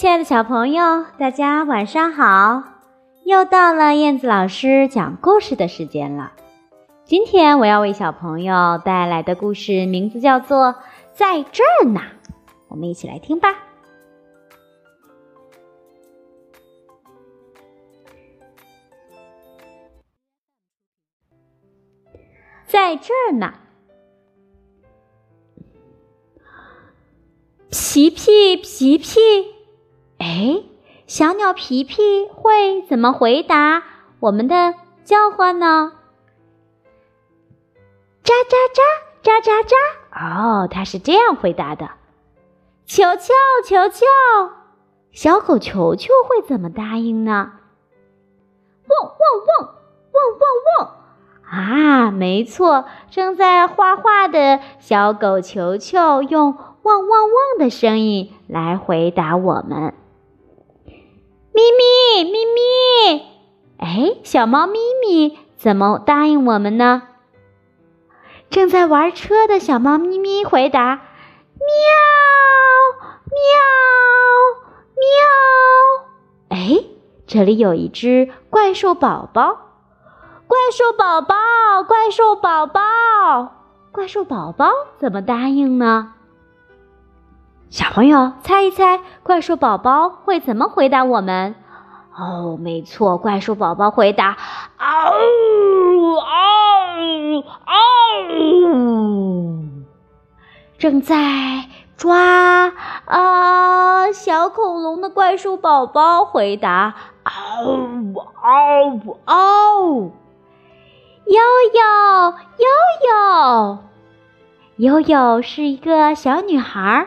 亲爱的小朋友，大家晚上好！又到了燕子老师讲故事的时间了。今天我要为小朋友带来的故事名字叫做《在这儿呢》，我们一起来听吧。在这儿呢，皮皮皮皮。哎，小鸟皮皮会怎么回答我们的叫唤呢？喳喳喳，喳喳喳。哦，它是这样回答的。球球球球，小狗球球会怎么答应呢？汪汪汪，汪汪汪。啊，没错，正在画画的小狗球球用汪汪汪的声音来回答我们。咪咪咪咪，哎，小猫咪咪怎么答应我们呢？正在玩车的小猫咪咪回答：喵喵喵。哎，这里有一只怪兽宝宝，怪兽宝宝，怪兽宝宝，怪兽宝宝怎么答应呢？小朋友，猜一猜，怪兽宝宝会怎么回答我们？哦，没错，怪兽宝宝回答：嗷嗷嗷！正在抓啊小恐龙的怪兽宝宝回答：嗷嗷嗷！悠悠悠悠悠悠是一个小女孩。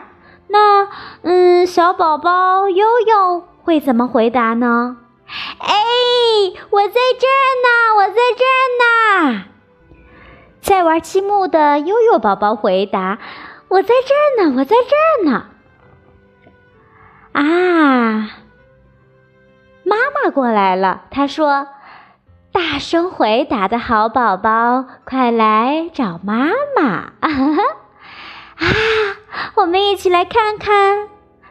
那，嗯，小宝宝悠悠会怎么回答呢？哎，我在这儿呢，我在这儿呢。在玩积木的悠悠宝宝回答：“我在这儿呢，我在这儿呢。”啊，妈妈过来了，她说：“大声回答的好宝宝，快来找妈妈。”啊，我们一起来看看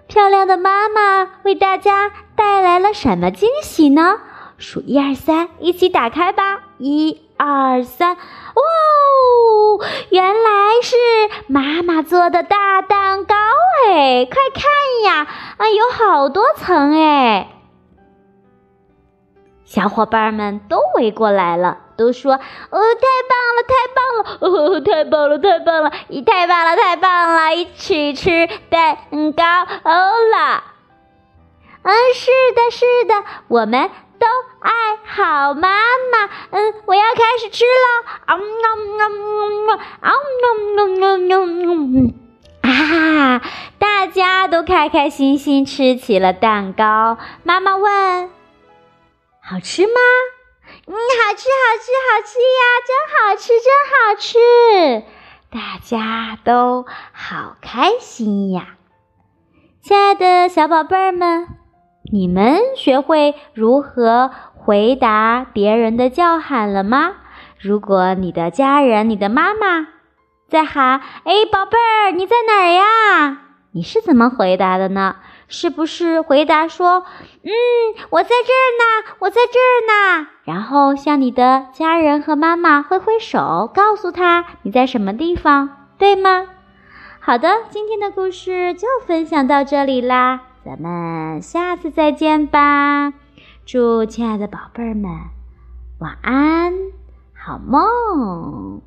漂亮的妈妈为大家带来了什么惊喜呢？数一二三，一起打开吧！一二三，哇，原来是妈妈做的大蛋糕哎！快看呀，啊，有好多层哎！小伙伴们都围过来了。都说哦，太棒了，太，太棒了，太棒了，一太棒了，太棒了，一起吃蛋糕了。嗯，是的，是的，我们都爱好妈妈。嗯，我要开始吃了。啊啊啊啊啊！大家都开开心心吃起了蛋糕。妈妈问：好吃吗？嗯，好吃，好吃，好吃呀！真好吃，真好吃，大家都好开心呀！亲爱的小宝贝儿们，你们学会如何回答别人的叫喊了吗？如果你的家人、你的妈妈在喊“哎，宝贝儿，你在哪儿呀？”你是怎么回答的呢？是不是回答说：“嗯，我在这儿呢，我在这儿呢。”然后向你的家人和妈妈挥挥手，告诉他你在什么地方，对吗？好的，今天的故事就分享到这里啦，咱们下次再见吧。祝亲爱的宝贝儿们晚安，好梦。